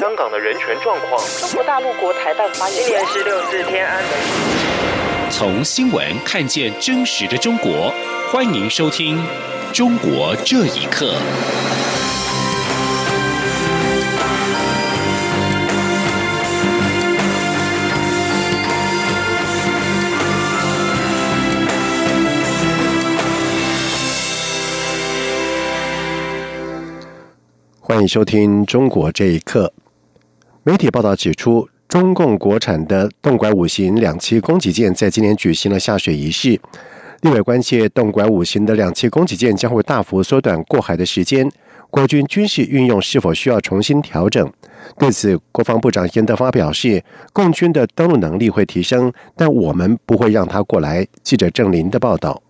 香港的人权状况。中国大陆国台办发言今年十六四天安门。从新闻看见真实的中国，欢迎收听《中国这一刻》。欢迎收听《中国这一刻》。媒体报道指出，中共国产的动拐五型两栖攻击舰在今年举行了下水仪式。另外关切动拐五型的两栖攻击舰将会大幅缩短过海的时间，国军军事运用是否需要重新调整？对此，国防部长严德发表示，共军的登陆能力会提升，但我们不会让他过来。记者郑林的报道。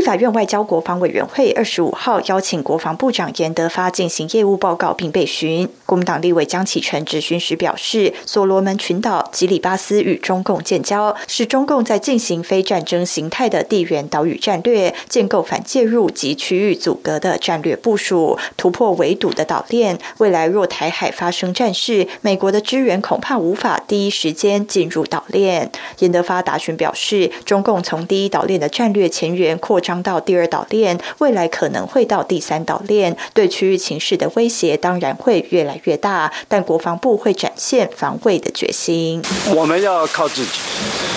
立法院外交国防委员会二十五号邀请国防部长严德发进行业务报告并被询。国民党立委江启臣质询时表示，所罗门群岛、吉里巴斯与中共建交，是中共在进行非战争形态的地缘岛屿战略，建构反介入及区域阻隔的战略部署，突破围堵的岛链。未来若台海发生战事，美国的支援恐怕无法第一时间进入岛链。严德发答询表示，中共从第一岛链的战略前沿扩。张到第二岛链，未来可能会到第三岛链，对区域情势的威胁当然会越来越大。但国防部会展现防卫的决心。我们要靠自己，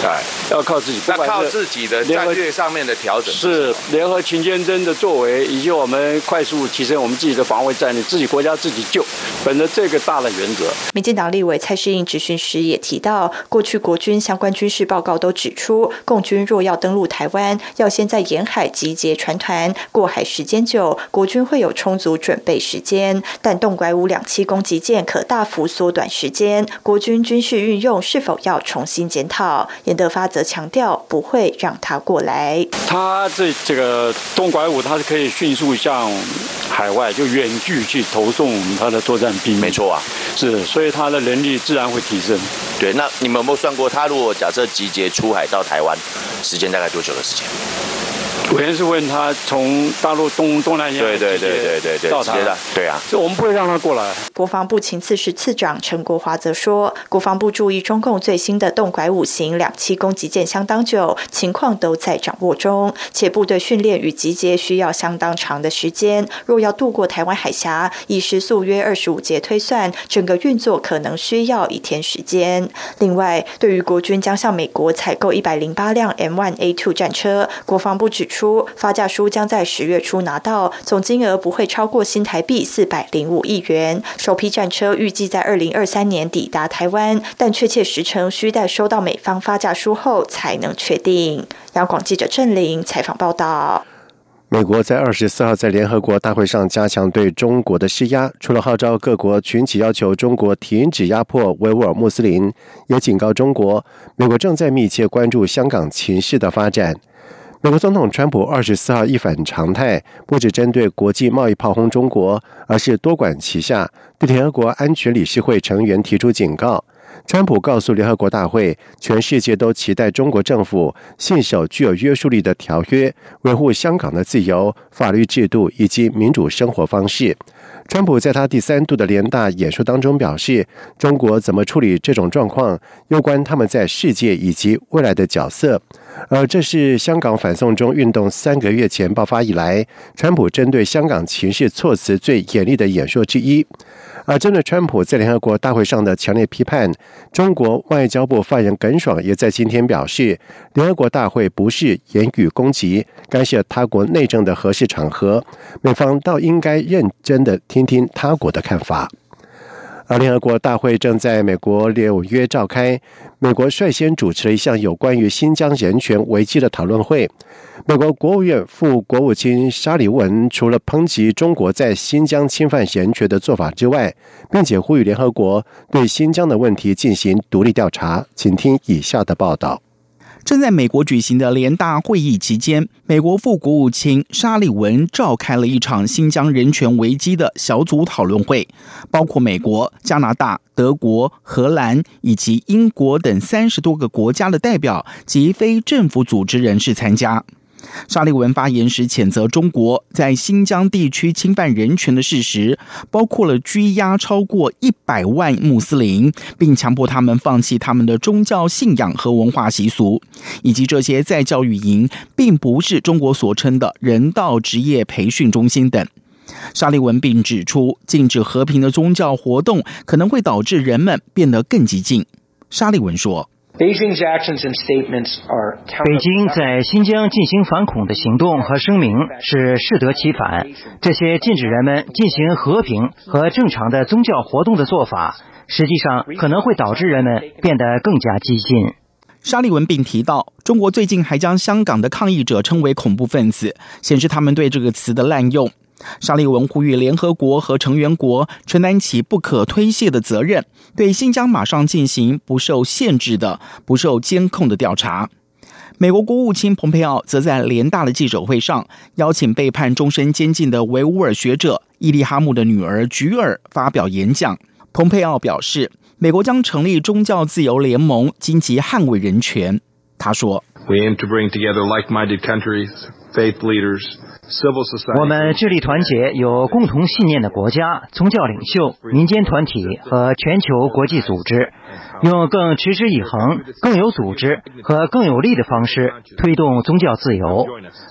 哎，要靠自己。那靠自己的战略上面的调整，是联合勤监侦的作为，以及我们快速提升我们自己的防卫战略，自己国家自己救。本着这个大的原则，民进党立委蔡世应质询时也提到，过去国军相关军事报告都指出，共军若要登陆台湾，要先在沿海。海集结船团过海时间久，国军会有充足准备时间。但动拐五两栖攻击舰可大幅缩短时间，国军军事运用是否要重新检讨？严德发则强调不会让他过来。他这这个动拐五，他是可以迅速向海外就远距去投送他的作战兵。没错啊，是，所以他的能力自然会提升。对，那你们有没有算过，他如果假设集结出海到台湾，时间大概多久的时间？首先是问他从大陆东东南亚对对对对对对到达的，对啊，这我们不会让他过来。国防部情次室次长陈国华则说，国防部注意中共最新的动拐五型两栖攻击舰相当久，情况都在掌握中，且部队训练与集结需要相当长的时间。若要渡过台湾海峡，以时速约二十五节推算，整个运作可能需要一天时间。另外，对于国军将向美国采购一百零八辆 M1A2 战车，国防部指出。出发价书将在十月初拿到，总金额不会超过新台币四百零五亿元。首批战车预计在二零二三年抵达台湾，但确切时程需待收到美方发价书后才能确定。央广记者郑玲采访报道。美国在二十四号在联合国大会上加强对中国的施压，除了号召各国群起要求中国停止压迫维吾尔穆斯林，也警告中国，美国正在密切关注香港情势的发展。美国总统川普二十四号一反常态，不只针对国际贸易炮轰中国，而是多管齐下，对联合国安全理事会成员提出警告。川普告诉联合国大会，全世界都期待中国政府信守具有约束力的条约，维护香港的自由、法律制度以及民主生活方式。川普在他第三度的联大演说当中表示，中国怎么处理这种状况，攸关他们在世界以及未来的角色。而这是香港反送中运动三个月前爆发以来，川普针对香港情势措辞最严厉的演说之一。而针对川普在联合国大会上的强烈批判，中国外交部发言人耿爽也在今天表示，联合国大会不是言语攻击、干涉他国内政的合适场合，美方倒应该认真的听听他国的看法。而联合国大会正在美国纽约召开，美国率先主持了一项有关于新疆人权危机的讨论会。美国国务院副国务卿沙利文除了抨击中国在新疆侵犯人权的做法之外，并且呼吁联合国对新疆的问题进行独立调查。请听以下的报道。正在美国举行的联大会议期间，美国副国务卿沙利文召开了一场新疆人权危机的小组讨论会，包括美国、加拿大、德国、荷兰以及英国等三十多个国家的代表及非政府组织人士参加。沙利文发言时谴责中国在新疆地区侵犯人权的事实，包括了拘押超过一百万穆斯林，并强迫他们放弃他们的宗教信仰和文化习俗，以及这些在教育营并不是中国所称的人道职业培训中心等。沙利文并指出，禁止和平的宗教活动可能会导致人们变得更激进。沙利文说。北京在新疆进行反恐的行动和声明是适得其反。这些禁止人们进行和平和正常的宗教活动的做法，实际上可能会导致人们变得更加激进。沙利文并提到，中国最近还将香港的抗议者称为恐怖分子，显示他们对这个词的滥用。沙利文呼吁联合国和成员国承担起不可推卸的责任，对新疆马上进行不受限制的、不受监控的调查。美国国务卿蓬佩奥则在联大的记者会上邀请被判终身监禁的维吾尔学者伊利哈木的女儿菊尔发表演讲。蓬佩奥表示，美国将成立宗教自由联盟，积极捍卫人权。他说：“We aim to bring together like-minded countries.” 我们致力团结有共同信念的国家、宗教领袖、民间团体和全球国际组织，用更持之以恒、更有组织和更有力的方式推动宗教自由。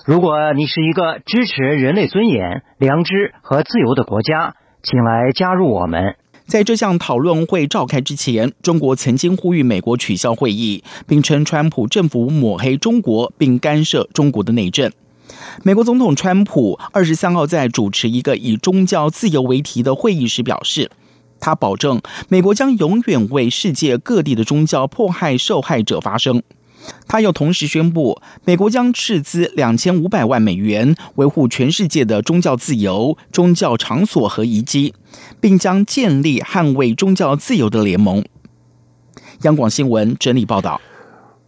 如果你是一个支持人类尊严、良知和自由的国家，请来加入我们。在这项讨论会召开之前，中国曾经呼吁美国取消会议，并称川普政府抹黑中国并干涉中国的内政。美国总统川普二十三号在主持一个以宗教自由为题的会议时表示，他保证美国将永远为世界各地的宗教迫害受害者发声。他又同时宣布，美国将斥资两千五百万美元维护全世界的宗教自由、宗教场所和遗迹，并将建立捍卫宗教自由的联盟。央广新闻整理报道。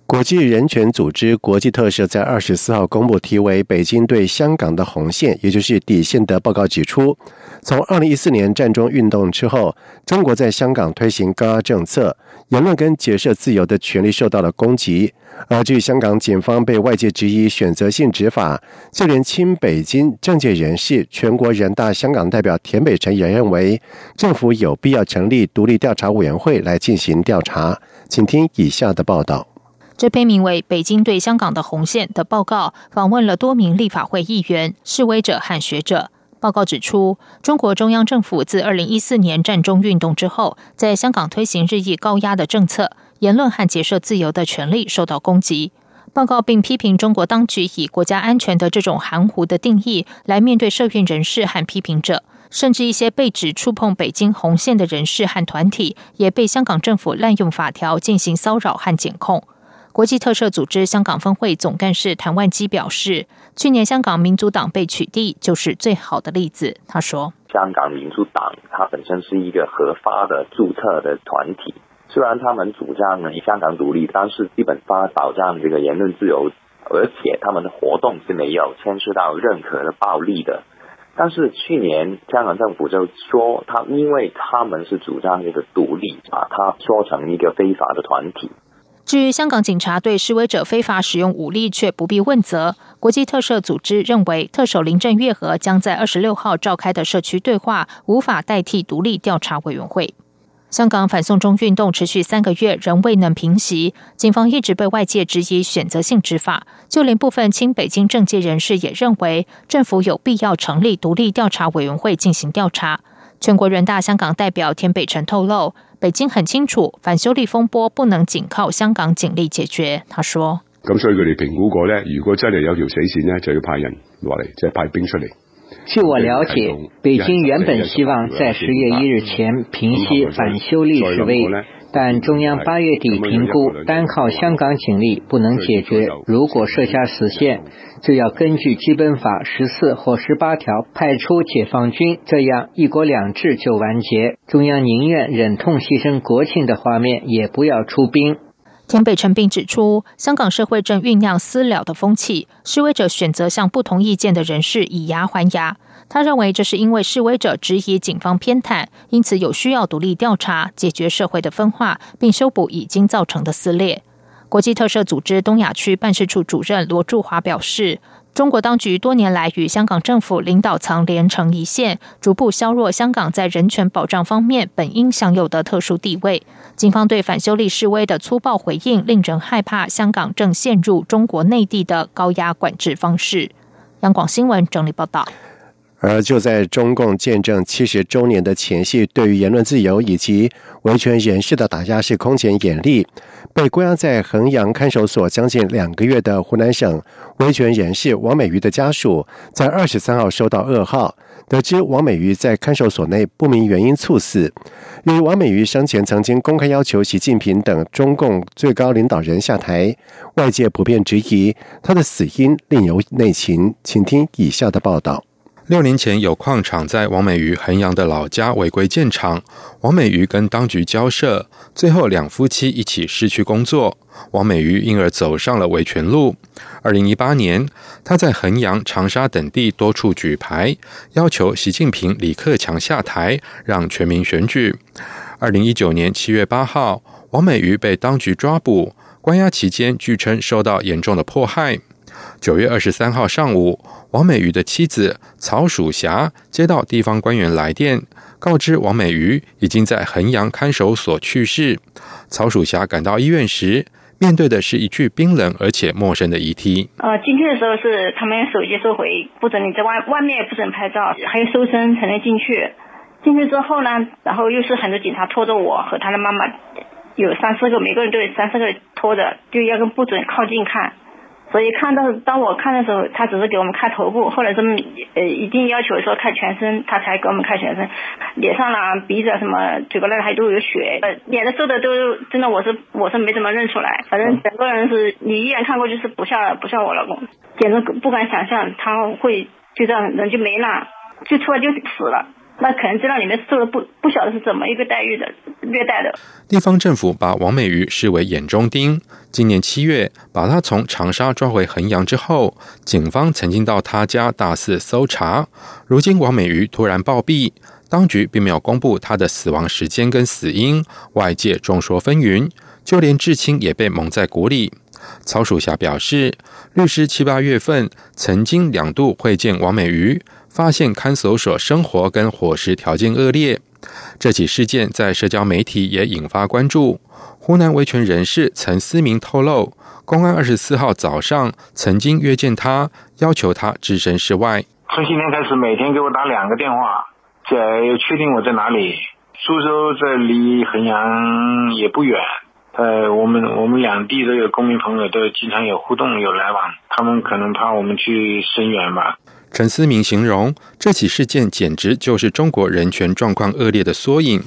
国际人权组织国际特赦在二十四号公布题为《北京对香港的红线》，也就是底线的报告，指出，从二零一四年战中运动之后，中国在香港推行高压政策，言论跟结社自由的权利受到了攻击。而据香港警方被外界质疑选择性执法，就连亲北京政界人士、全国人大香港代表田北辰也认为，政府有必要成立独立调查委员会来进行调查。请听以下的报道。这篇名为《北京对香港的红线》的报告访问了多名立法会议员、示威者和学者。报告指出，中国中央政府自二零一四年战中运动之后，在香港推行日益高压的政策，言论和结社自由的权利受到攻击。报告并批评中国当局以国家安全的这种含糊的定义来面对社运人士和批评者，甚至一些被指触碰北京红线的人士和团体，也被香港政府滥用法条进行骚扰和检控。国际特赦组织香港分会总干事谭万基表示，去年香港民主党被取缔就是最好的例子。他说：“香港民主党它本身是一个合法的注册的团体，虽然他们主张呢香港独立，但是基本法保障这个言论自由，而且他们的活动是没有牵涉到任何的暴力的。但是去年香港政府就说，他因为他们是主张这个独立，把它说成一个非法的团体。”至于香港警察对示威者非法使用武力却不必问责，国际特赦组织认为，特首林郑月娥将在二十六号召开的社区对话无法代替独立调查委员会。香港反送中运动持续三个月仍未能平息，警方一直被外界质疑选择性执法，就连部分亲北京政界人士也认为，政府有必要成立独立调查委员会进行调查。全国人大香港代表田北辰透露。北京很清楚，反修例风波不能仅靠香港警力解决。他说：“咁所以佢哋评估过呢，如果真系有条死线呢，就要派人落嚟，即系派兵出嚟。”据我了解，北京原本希望在十月一日前平息反修例示威。但中央八月底评估，单靠香港警力不能解决。如果设下死线，就要根据基本法十四或十八条派出解放军，这样一国两制就完结。中央宁愿忍痛牺牲国庆的画面，也不要出兵。田北辰并指出，香港社会正酝酿私了的风气，示威者选择向不同意见的人士以牙还牙。他认为这是因为示威者质疑警方偏袒，因此有需要独立调查，解决社会的分化，并修补已经造成的撕裂。国际特赦组织东亚区办事处主任罗柱华表示。中国当局多年来与香港政府领导层连成一线，逐步削弱香港在人权保障方面本应享有的特殊地位。警方对反修例示威的粗暴回应，令人害怕香港正陷入中国内地的高压管制方式。央广新闻整理报道。而就在中共建政七十周年的前夕，对于言论自由以及维权人士的打压是空前严厉。被关押在衡阳看守所将近两个月的湖南省维权人士王美瑜的家属，在二十三号收到噩耗，得知王美瑜在看守所内不明原因猝死。由于王美瑜生前曾经公开要求习近平等中共最高领导人下台，外界普遍质疑他的死因另有内情。请听以下的报道。六年前，有矿场在王美瑜衡阳的老家违规建厂，王美瑜跟当局交涉，最后两夫妻一起失去工作，王美瑜因而走上了维权路。二零一八年，他在衡阳、长沙等地多处举牌，要求习近平、李克强下台，让全民选举。二零一九年七月八号，王美瑜被当局抓捕，关押期间据称受到严重的迫害。九月二十三号上午。王美瑜的妻子曹曙霞接到地方官员来电，告知王美瑜已经在衡阳看守所去世。曹曙霞赶到医院时，面对的是一具冰冷而且陌生的遗体。呃，进去的时候是他们手机收回，不准你在外外面不准拍照，还有搜身才能进去。进去之后呢，然后又是很多警察拖着我和他的妈妈，有三四个，每个人都有三四个拖着，就要跟不准靠近看。所以看到当我看的时候，他只是给我们看头部，后来这么呃一定要求说看全身，他才给我们看全身，脸上啦、鼻子什么、嘴巴那里还都有血，呃，脸的瘦的都真的我是我是没怎么认出来，反正整个人是你一眼看过去是不像不像我老公，简直不敢想象他会就这样人就没了，就突然就死了。那可能知道里面受了不不晓得是怎么一个待遇的虐待的。地方政府把王美瑜视为眼中钉。今年七月，把他从长沙抓回衡阳之后，警方曾经到他家大肆搜查。如今王美瑜突然暴毙，当局并没有公布他的死亡时间跟死因，外界众说纷纭，就连至亲也被蒙在鼓里。曹曙霞表示，律师七八月份曾经两度会见王美瑜。发现看守所生活跟伙食条件恶劣，这起事件在社交媒体也引发关注。湖南维权人士陈思明透露，公安二十四号早上曾经约见他，要求他置身事外。从今天开始，每天给我打两个电话，在确定我在哪里。苏州这离衡阳也不远，呃，我们我们两地都有公民朋友，都经常有互动有来往。他们可能怕我们去声援吧。陈思明形容这起事件简直就是中国人权状况恶劣的缩影。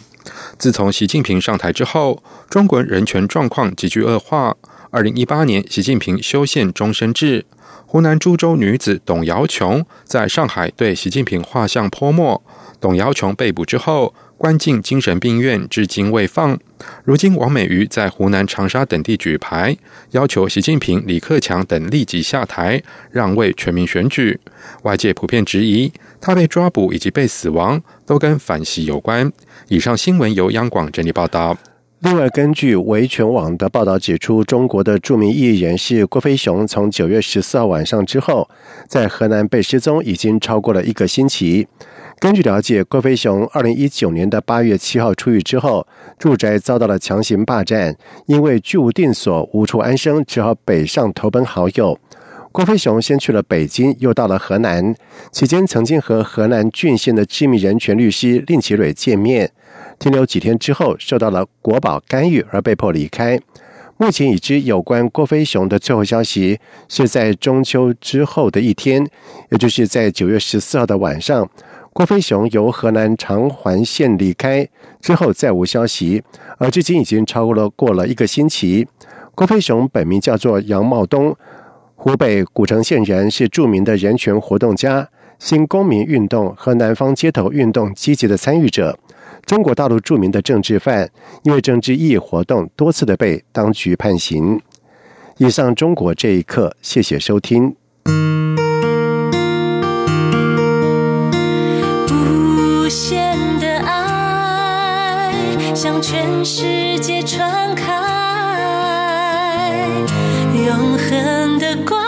自从习近平上台之后，中国人权状况急剧恶化。二零一八年，习近平修宪终身制，湖南株洲女子董瑶琼在上海对习近平画像泼墨。董瑶琼被捕之后。关进精神病院，至今未放。如今，王美瑜在湖南长沙等地举牌，要求习近平、李克强等立即下台，让位全民选举。外界普遍质疑，他被抓捕以及被死亡都跟反袭有关。以上新闻由央广整理报道。另外，根据维权网的报道指出，中国的著名艺人是郭飞雄，从九月十四号晚上之后，在河南被失踪已经超过了一个星期。根据了解，郭飞雄二零一九年的八月七号出狱之后，住宅遭到了强行霸占，因为居无定所、无处安生，只好北上投奔好友。郭飞雄先去了北京，又到了河南，期间曾经和河南郡县的知名人权律师令其蕊见面，停留几天之后，受到了国保干预而被迫离开。目前已知有关郭飞雄的最后消息，是在中秋之后的一天，也就是在九月十四号的晚上。郭飞雄由河南长环县离开之后再无消息，而至今已经超过了过了一个星期。郭飞雄本名叫做杨茂东，湖北古城县人，是著名的人权活动家、新公民运动和南方街头运动积极的参与者，中国大陆著名的政治犯，因为政治异议活动多次的被当局判刑。以上中国这一刻，谢谢收听。全世界传开永恒的光